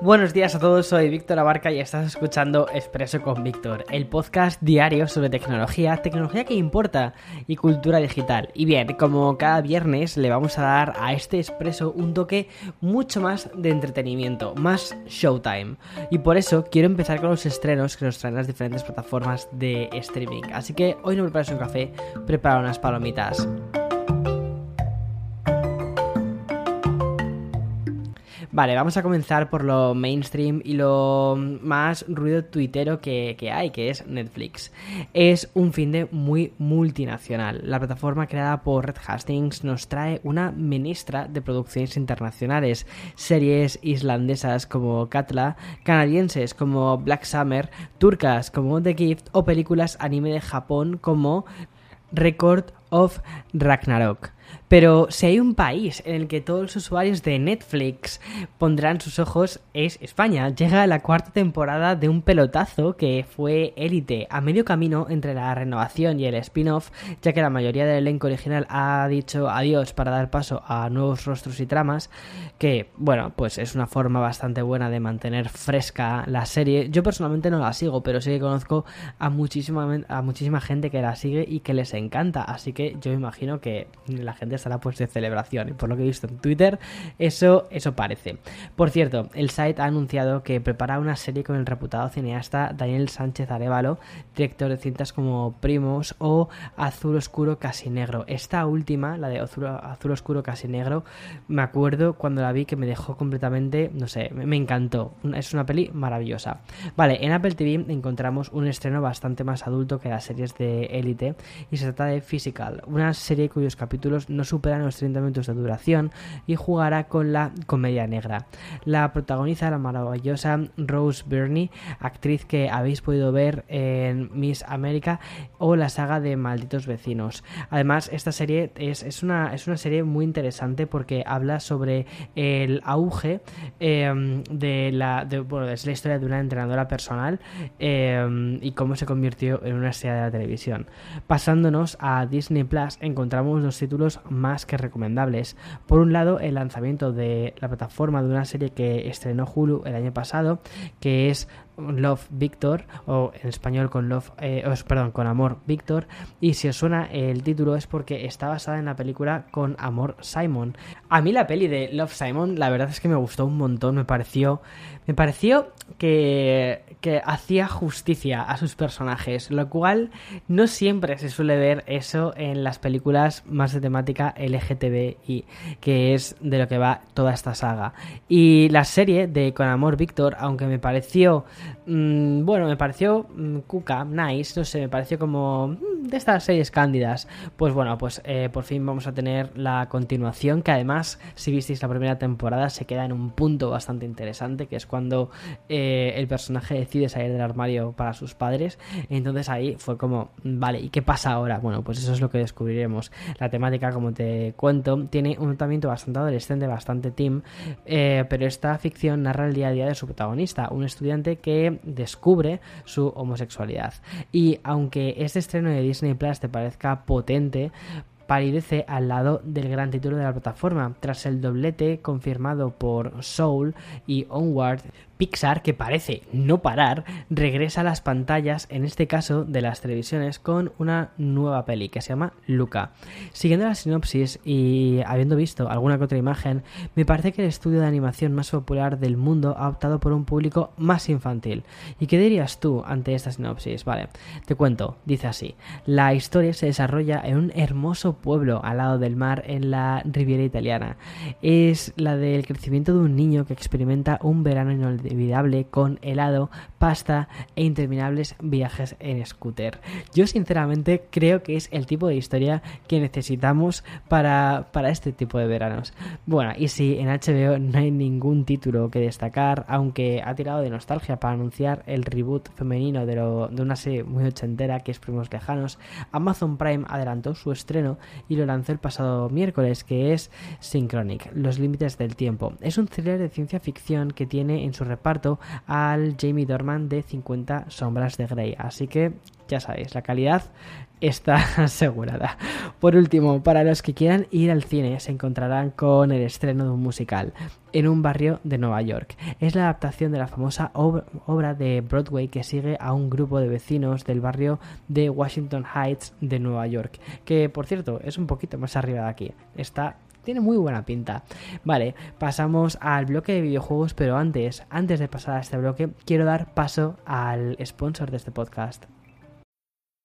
Buenos días a todos, soy Víctor Abarca y estás escuchando Expreso con Víctor, el podcast diario sobre tecnología, tecnología que importa y cultura digital. Y bien, como cada viernes le vamos a dar a este Expreso un toque mucho más de entretenimiento, más showtime. Y por eso quiero empezar con los estrenos que nos traen las diferentes plataformas de streaming. Así que hoy no preparas un café, prepara unas palomitas. Vale, vamos a comenzar por lo mainstream y lo más ruido tuitero que, hay, que es Netflix. Es un fin de muy multinacional. La plataforma creada por Red Hastings nos trae una ministra de producciones internacionales, series islandesas como Katla, canadienses como Black Summer, turcas como The Gift o películas anime de Japón como Record of Ragnarok. Pero si hay un país en el que todos los usuarios de Netflix pondrán sus ojos es España. Llega la cuarta temporada de un pelotazo que fue Élite, a medio camino entre la renovación y el spin-off, ya que la mayoría del elenco original ha dicho adiós para dar paso a nuevos rostros y tramas, que bueno, pues es una forma bastante buena de mantener fresca la serie. Yo personalmente no la sigo, pero sí que conozco a muchísima, a muchísima gente que la sigue y que les encanta, así que yo imagino que la gente estará pues de celebración. Por lo que he visto en Twitter, eso, eso parece. Por cierto, el site ha anunciado que prepara una serie con el reputado cineasta Daniel Sánchez Arevalo, director de cintas como Primos o Azul Oscuro Casi Negro. Esta última, la de Azul, Oscuro Casi Negro, me acuerdo cuando la vi que me dejó completamente, no sé, me, me encantó. Es una peli maravillosa. Vale, en Apple TV encontramos un estreno bastante más adulto que las series de Elite y se trata de Una serie cuyos capítulos no superan los 30 minutos de duración y jugará con la comedia negra. La protagoniza la maravillosa Rose Byrne, actriz que habéis podido ver en Miss América o la saga de Malditos Vecinos. Además, esta serie es, una, es una serie muy interesante porque habla sobre el auge em, de, la, bueno, es la historia de una entrenadora personal em, y cómo se convirtió en una estrella de la televisión. Pasándonos a Disney Plus, encontramos los títulos más que recomendables. Por un lado, el lanzamiento de la plataforma de una serie que estrenó Hulu el año pasado, que es Love Victor o en español con Love eh, perdón con Amor Victor. Y si os suena el título es porque está basada en la película con Amor Simon. A mí la peli de Love Simon la verdad es que me gustó un montón. Me pareció me pareció que, que hacía justicia a sus personajes lo cual no siempre se suele ver eso en las películas más de temática LGTBI que es de lo que va toda esta saga. Y la serie de Con Amor Victor aunque me pareció Mm, bueno, me pareció mm, cuca, nice, no sé, me pareció como mm, de estas series cándidas. Pues bueno, pues eh, por fin vamos a tener la continuación, que además, si visteis la primera temporada, se queda en un punto bastante interesante, que es cuando eh, el personaje decide salir del armario para sus padres. Entonces ahí fue como, vale, ¿y qué pasa ahora? Bueno, pues eso es lo que descubriremos. La temática, como te cuento, tiene un tratamiento bastante adolescente, bastante teen, eh, pero esta ficción narra el día a día de su protagonista, un estudiante que descubre su homosexualidad. Y aunque este estreno de Disney Plus te parezca potente, palidece al lado del gran título de la plataforma. Tras el doblete confirmado por Soul y Onward, Pixar, que parece no parar, regresa a las pantallas, en este caso de las televisiones, con una nueva peli que se llama Luca. Siguiendo la sinopsis y habiendo visto alguna que otra imagen, me parece que el estudio de animación más popular del mundo ha optado por un público más infantil. ¿Y qué dirías tú ante esta sinopsis? Vale, te cuento, dice así. La historia se desarrolla en un hermoso pueblo al lado del mar en la Riviera italiana. Es la del crecimiento de un niño que experimenta un verano inolvidable inolvidable con helado, pasta e interminables viajes en scooter. Yo sinceramente creo que es el tipo de historia que necesitamos para, para este tipo de veranos. Bueno, y si en HBO no hay ningún título que destacar, aunque ha tirado de nostalgia para anunciar el reboot femenino de, de una serie muy ochentera que es Primos Lejanos, Amazon Prime adelantó su estreno y lo lanzó el pasado miércoles, que es Synchronic, Los Límites del Tiempo. Es un thriller de ciencia ficción que tiene en su reparto al Jamie Dorman de 50 Sombras de Grey. Así que ya sabéis, la calidad está asegurada. Por último, para los que quieran ir al cine, se encontrarán con el estreno de un musical en un barrio de Nueva York. Es la adaptación de la famosa obra de Broadway que sigue a un grupo de vecinos del barrio de Washington Heights de Nueva York, que por cierto es un poquito más arriba de aquí. Está tiene muy buena pinta. Vale, pasamos al bloque de videojuegos, pero antes, antes de pasar a este bloque, quiero dar paso al sponsor de este podcast.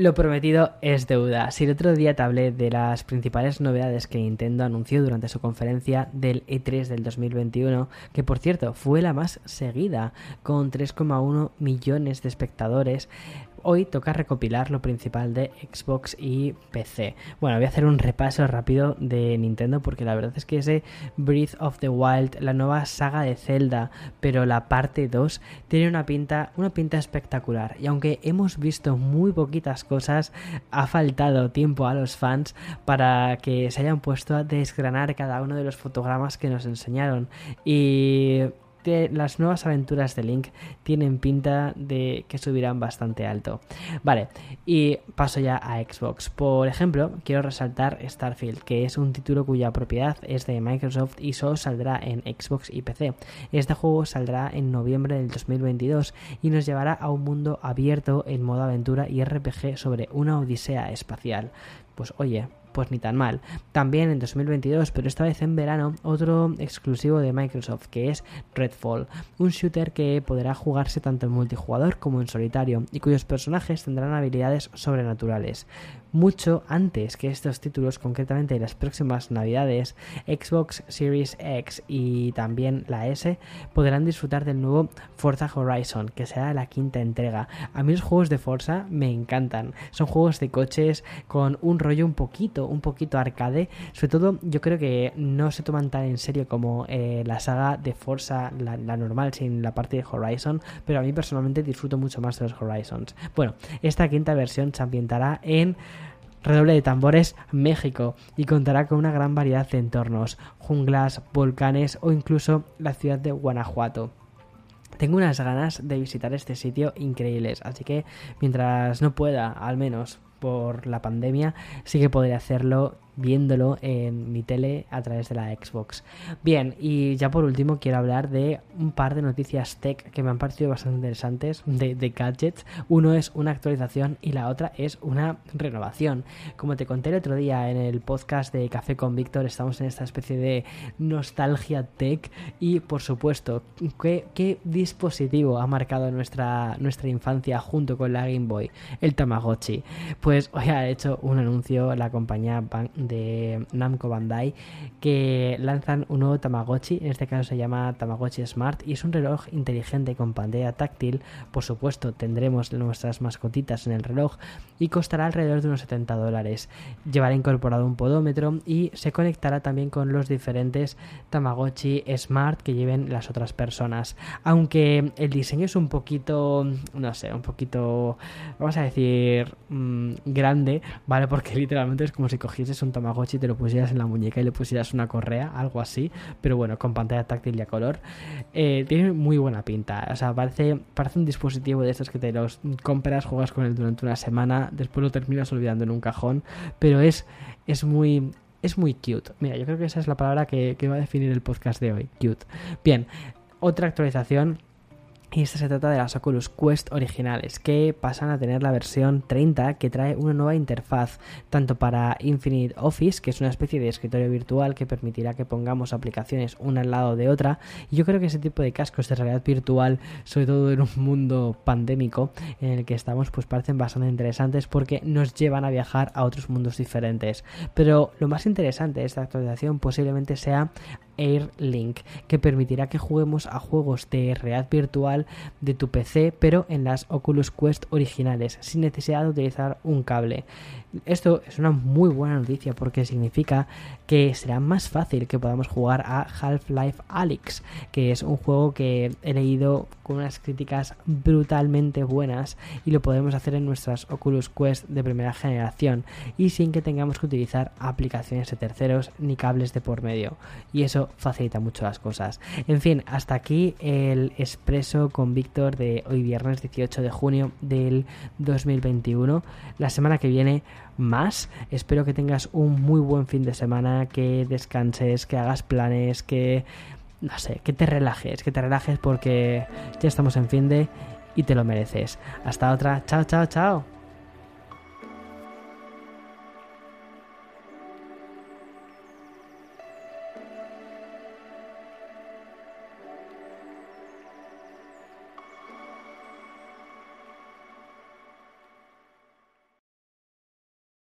Lo prometido es deuda. Si el otro día te hablé de las principales novedades que Nintendo anunció durante su conferencia del E3 del 2021, que por cierto fue la más seguida, con 3,1 millones de espectadores, hoy toca recopilar lo principal de Xbox y PC. Bueno, voy a hacer un repaso rápido de Nintendo porque la verdad es que ese Breath of the Wild, la nueva saga de Zelda, pero la parte 2 tiene una pinta, una pinta espectacular. Y aunque hemos visto muy poquitas cosas, ha faltado tiempo a los fans para que se hayan puesto a desgranar cada uno de los fotogramas que nos enseñaron. Y las nuevas aventuras de Link tienen pinta de que subirán bastante alto. Vale, y paso ya a Xbox. Por ejemplo, quiero resaltar Starfield, que es un título cuya propiedad es de Microsoft y solo saldrá en Xbox y PC. Este juego saldrá en noviembre del 2022 y nos llevará a un mundo abierto en modo aventura y RPG sobre una odisea espacial. Pues oye, pues ni tan mal. También en 2022, pero esta vez en verano, otro exclusivo de Microsoft que es Redfall, un shooter que podrá jugarse tanto en multijugador como en solitario y cuyos personajes tendrán habilidades sobrenaturales mucho antes que estos títulos, concretamente las próximas navidades, Xbox Series X y también la S podrán disfrutar del nuevo Forza Horizon, que será la quinta entrega. A mí los juegos de Forza me encantan. Son juegos de coches con un rollo un poquito, un poquito arcade. Sobre todo, yo creo que no se toman tan en serio como eh, la saga de Forza, la, la normal, sin la parte de Horizon, pero a mí personalmente disfruto mucho más de los Horizons. Bueno, esta quinta versión se ambientará en redoble de tambores México y contará con una gran variedad de entornos, junglas, volcanes o incluso la ciudad de Guanajuato. Tengo unas ganas de visitar este sitio increíbles, así que mientras no pueda, al menos por la pandemia, sí que podré hacerlo viéndolo en mi tele a través de la Xbox. Bien, y ya por último quiero hablar de un par de noticias tech que me han parecido bastante interesantes de, de gadgets. Uno es una actualización y la otra es una renovación. Como te conté el otro día en el podcast de Café con Víctor, estamos en esta especie de nostalgia tech y por supuesto, ¿qué, dispositivo ha marcado nuestra, nuestra infancia junto con la Game Boy? El Tamagotchi. Pues hoy ha hecho un anuncio la compañía de Namco Bandai que lanzan un nuevo Tamagotchi, en este caso se llama Tamagotchi Smart y es un reloj inteligente con pantalla táctil, por supuesto tendremos nuestras mascotitas en el reloj y costará alrededor de unos 70 dólares. Llevará incorporado un podómetro y se conectará también con los diferentes Tamagotchi Smart que lleven las otras personas. Aunque el diseño es un poquito, no sé, un poquito, vamos a decir, mmm, grande, ¿vale? Porque literalmente es como si cogieses un Tamagotchi te lo pusieras en la muñeca y le pusieras una correa, algo así, pero bueno, con pantalla táctil y a color. Eh, tiene muy buena pinta, o sea, parece, parece un dispositivo de estos que te los compras, juegas con él durante una semana, después lo terminas olvidando en un cajón, pero es, es muy es muy cute. Mira, yo creo que esa es la palabra que, va a definir el podcast de hoy. Cute. Bien, otra actualización y esta se trata de las Oculus Quest originales, que pasan a tener la versión 30 que trae una nueva interfaz, tanto para Infinite Office, que es una especie de escritorio virtual que permitirá que pongamos aplicaciones una al lado de otra. Y yo creo que ese tipo de cascos de realidad virtual, sobre todo en un mundo pandémico en el que estamos, pues parecen bastante interesantes porque nos llevan a viajar a otros mundos diferentes. Pero lo más interesante de esta actualización posiblemente sea Air Link, que permitirá que juguemos a juegos de realidad virtual de tu PC, pero en las Oculus Quest originales, sin necesidad de utilizar un cable. Esto es una muy buena noticia porque significa que será más fácil que podamos jugar a Half-Life Alyx, que es un juego que he leído con unas críticas brutalmente buenas y lo podemos hacer en nuestras Oculus Quest de primera generación y sin que tengamos que utilizar aplicaciones de terceros ni cables de por medio. Y facilita mucho las cosas. En fin, hasta aquí el expreso con Víctor de hoy viernes 18 de junio del 2021. La semana que viene más. Espero que tengas un muy buen fin de semana, que descanses, que hagas planes, que no sé, que te relajes, que te relajes porque ya estamos en fin de y te lo mereces. Hasta otra, chao, chao, chao.